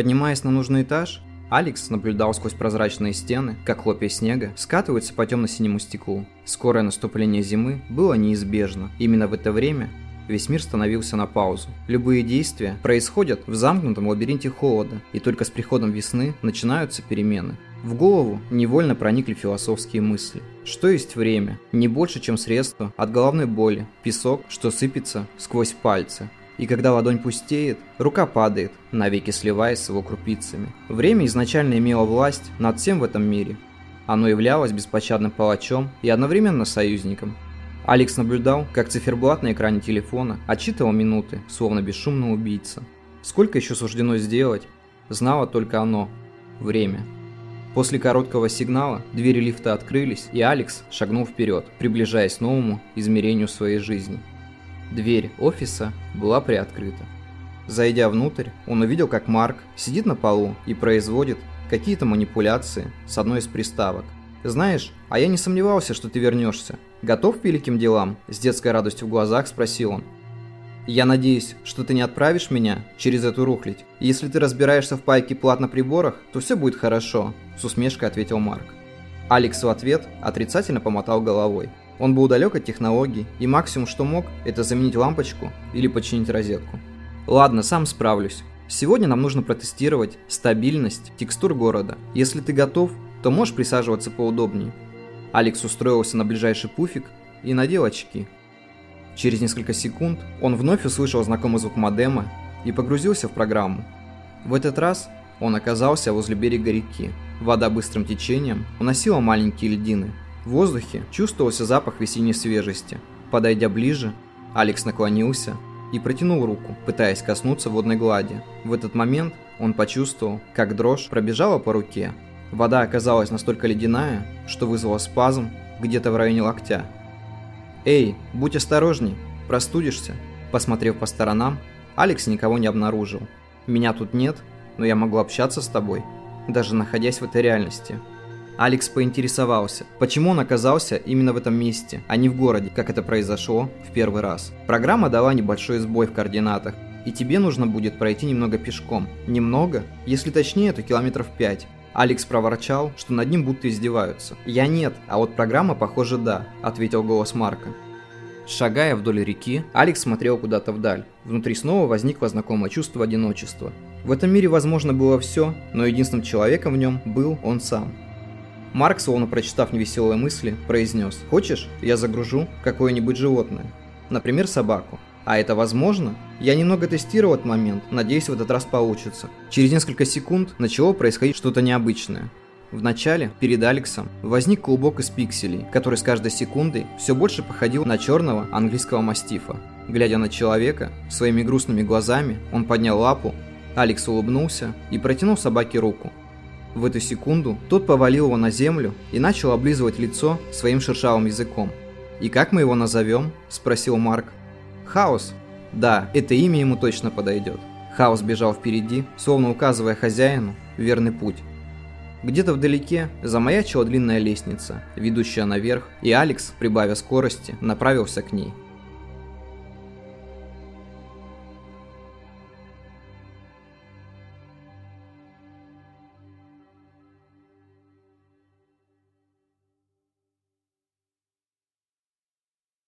Поднимаясь на нужный этаж, Алекс наблюдал сквозь прозрачные стены, как хлопья снега скатываются по темно-синему стеклу. Скорое наступление зимы было неизбежно. Именно в это время весь мир становился на паузу. Любые действия происходят в замкнутом лабиринте холода, и только с приходом весны начинаются перемены. В голову невольно проникли философские мысли. Что есть время? Не больше, чем средство от головной боли, песок, что сыпется сквозь пальцы. И когда ладонь пустеет, рука падает, навеки сливаясь с его крупицами. Время изначально имело власть над всем в этом мире. Оно являлось беспощадным палачом и одновременно союзником. Алекс наблюдал, как циферблат на экране телефона отчитывал минуты, словно бесшумный убийца. Сколько еще суждено сделать, знало только оно – время. После короткого сигнала двери лифта открылись, и Алекс шагнул вперед, приближаясь к новому измерению своей жизни – Дверь офиса была приоткрыта. Зайдя внутрь, он увидел, как Марк сидит на полу и производит какие-то манипуляции с одной из приставок. «Знаешь, а я не сомневался, что ты вернешься. Готов к великим делам?» С детской радостью в глазах спросил он. «Я надеюсь, что ты не отправишь меня через эту рухлядь. Если ты разбираешься в пайке плат на приборах, то все будет хорошо», – с усмешкой ответил Марк. Алекс в ответ отрицательно помотал головой. Он был далек от технологий, и максимум, что мог, это заменить лампочку или починить розетку. Ладно, сам справлюсь. Сегодня нам нужно протестировать стабильность текстур города. Если ты готов, то можешь присаживаться поудобнее. Алекс устроился на ближайший пуфик и надел очки. Через несколько секунд он вновь услышал знакомый звук модема и погрузился в программу. В этот раз он оказался возле берега реки. Вода быстрым течением уносила маленькие льдины, в воздухе чувствовался запах весенней свежести. Подойдя ближе, Алекс наклонился и протянул руку, пытаясь коснуться водной глади. В этот момент он почувствовал, как дрожь пробежала по руке. Вода оказалась настолько ледяная, что вызвала спазм где-то в районе локтя. «Эй, будь осторожней, простудишься!» Посмотрев по сторонам, Алекс никого не обнаружил. «Меня тут нет, но я могу общаться с тобой, даже находясь в этой реальности», Алекс поинтересовался, почему он оказался именно в этом месте, а не в городе, как это произошло в первый раз. Программа дала небольшой сбой в координатах, и тебе нужно будет пройти немного пешком. Немного? Если точнее, то километров 5. Алекс проворчал, что над ним будто издеваются. «Я нет, а вот программа, похоже, да», — ответил голос Марка. Шагая вдоль реки, Алекс смотрел куда-то вдаль. Внутри снова возникло знакомое чувство одиночества. В этом мире возможно было все, но единственным человеком в нем был он сам. Марк, словно прочитав невеселые мысли, произнес «Хочешь, я загружу какое-нибудь животное? Например, собаку. А это возможно? Я немного тестировал этот момент, надеюсь, в этот раз получится. Через несколько секунд начало происходить что-то необычное. Вначале перед Алексом возник клубок из пикселей, который с каждой секундой все больше походил на черного английского мастифа. Глядя на человека, своими грустными глазами он поднял лапу, Алекс улыбнулся и протянул собаке руку. В эту секунду тот повалил его на землю и начал облизывать лицо своим шершавым языком. «И как мы его назовем?» – спросил Марк. «Хаос». Да, это имя ему точно подойдет. Хаос бежал впереди, словно указывая хозяину верный путь. Где-то вдалеке замаячила длинная лестница, ведущая наверх, и Алекс, прибавив скорости, направился к ней.